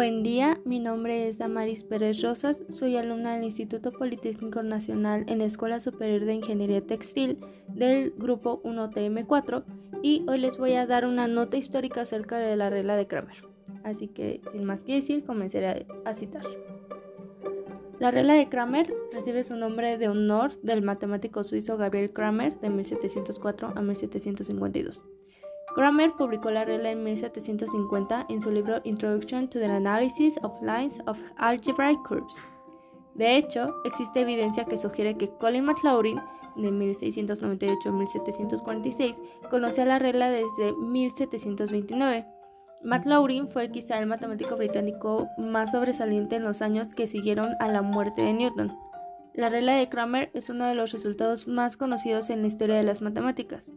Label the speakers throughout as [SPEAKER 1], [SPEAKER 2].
[SPEAKER 1] Buen día, mi nombre es Damaris Pérez Rosas, soy alumna del Instituto Politécnico Nacional en la Escuela Superior de Ingeniería Textil del grupo 1TM4 y hoy les voy a dar una nota histórica acerca de la regla de Kramer. Así que, sin más que decir, comenzaré a citar. La regla de Kramer recibe su nombre de honor del matemático suizo Gabriel Kramer de 1704 a 1752. Kramer publicó la regla en 1750 en su libro Introduction to the Analysis of Lines of Algebraic Curves. De hecho, existe evidencia que sugiere que Colin McLaurin, de 1698 a 1746, conocía la regla desde 1729. McLaurin fue quizá el matemático británico más sobresaliente en los años que siguieron a la muerte de Newton. La regla de Kramer es uno de los resultados más conocidos en la historia de las matemáticas.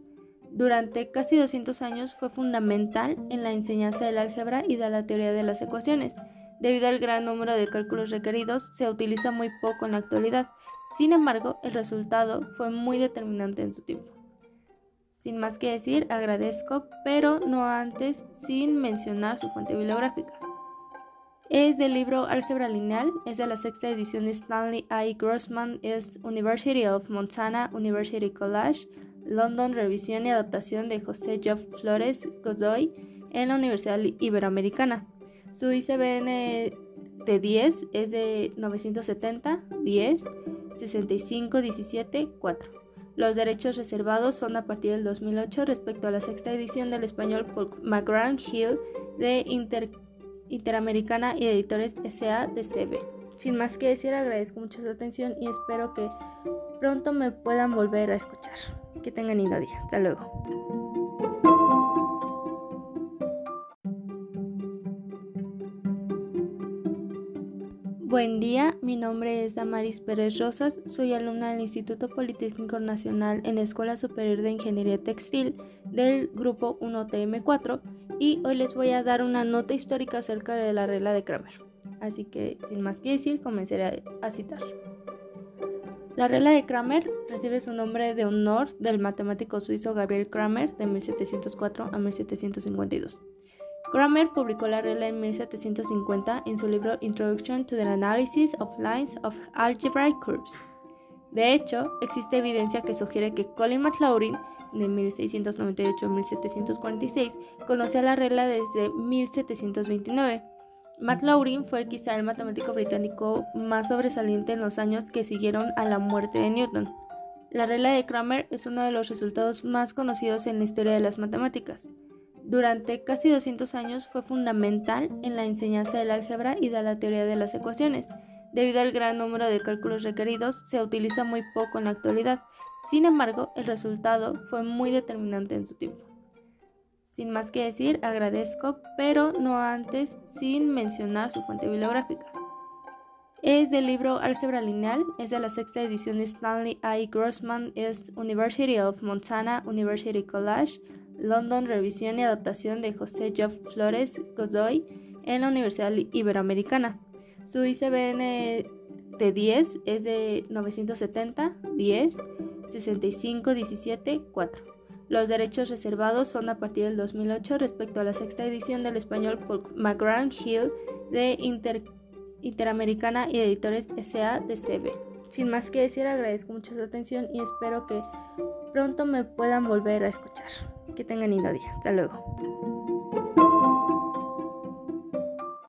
[SPEAKER 1] Durante casi 200 años fue fundamental en la enseñanza del álgebra y de la teoría de las ecuaciones. Debido al gran número de cálculos requeridos, se utiliza muy poco en la actualidad. Sin embargo, el resultado fue muy determinante en su tiempo. Sin más que decir, agradezco, pero no antes sin mencionar su fuente bibliográfica. Es del libro Álgebra Lineal, es de la sexta edición de Stanley I. Grossman, es University of Montana University College, London, revisión y adaptación de José Joff Flores Godoy en la Universidad Iberoamericana. Su ICBN de 10 es de 970 10 65 17 4. Los derechos reservados son a partir del 2008 respecto a la sexta edición del español por McGrath Hill de Interamericana y Editores S.A.D.C.B. Sin más que decir, agradezco mucho su atención y espero que pronto me puedan volver a escuchar. Que tengan lindo día. Hasta luego. Buen día, mi nombre es Damaris Pérez Rosas, soy alumna del Instituto Politécnico Nacional en la Escuela Superior de Ingeniería Textil del grupo 1TM4 y hoy les voy a dar una nota histórica acerca de la regla de Kramer. Así que, sin más que decir, comenzaré a citar. La regla de Kramer recibe su nombre de honor del matemático suizo Gabriel Kramer de 1704 a 1752. Kramer publicó la regla en 1750 en su libro Introduction to the Analysis of Lines of Algebraic Curves. De hecho, existe evidencia que sugiere que Colin McLaurin, de 1698 a 1746, conocía la regla desde 1729 McLaurin fue quizá el matemático británico más sobresaliente en los años que siguieron a la muerte de Newton. La regla de Kramer es uno de los resultados más conocidos en la historia de las matemáticas. Durante casi 200 años fue fundamental en la enseñanza del álgebra y de la teoría de las ecuaciones. Debido al gran número de cálculos requeridos, se utiliza muy poco en la actualidad. Sin embargo, el resultado fue muy determinante en su tiempo. Sin más que decir, agradezco, pero no antes sin mencionar su fuente bibliográfica. Es del libro Álgebra Lineal, es de la sexta edición de Stanley I. Grossman, es University of Montana University College, London, revisión y adaptación de José Joff Flores Godoy en la Universidad Iberoamericana. Su ICBN de 10 es de 970 10 65 17 4. Los derechos reservados son a partir del 2008 respecto a la sexta edición del español por McGrath Hill de Interamericana y Editores S.A.D.C.B. Sin más que decir, agradezco mucho su atención y espero que pronto me puedan volver a escuchar. Que tengan lindo día. Hasta luego.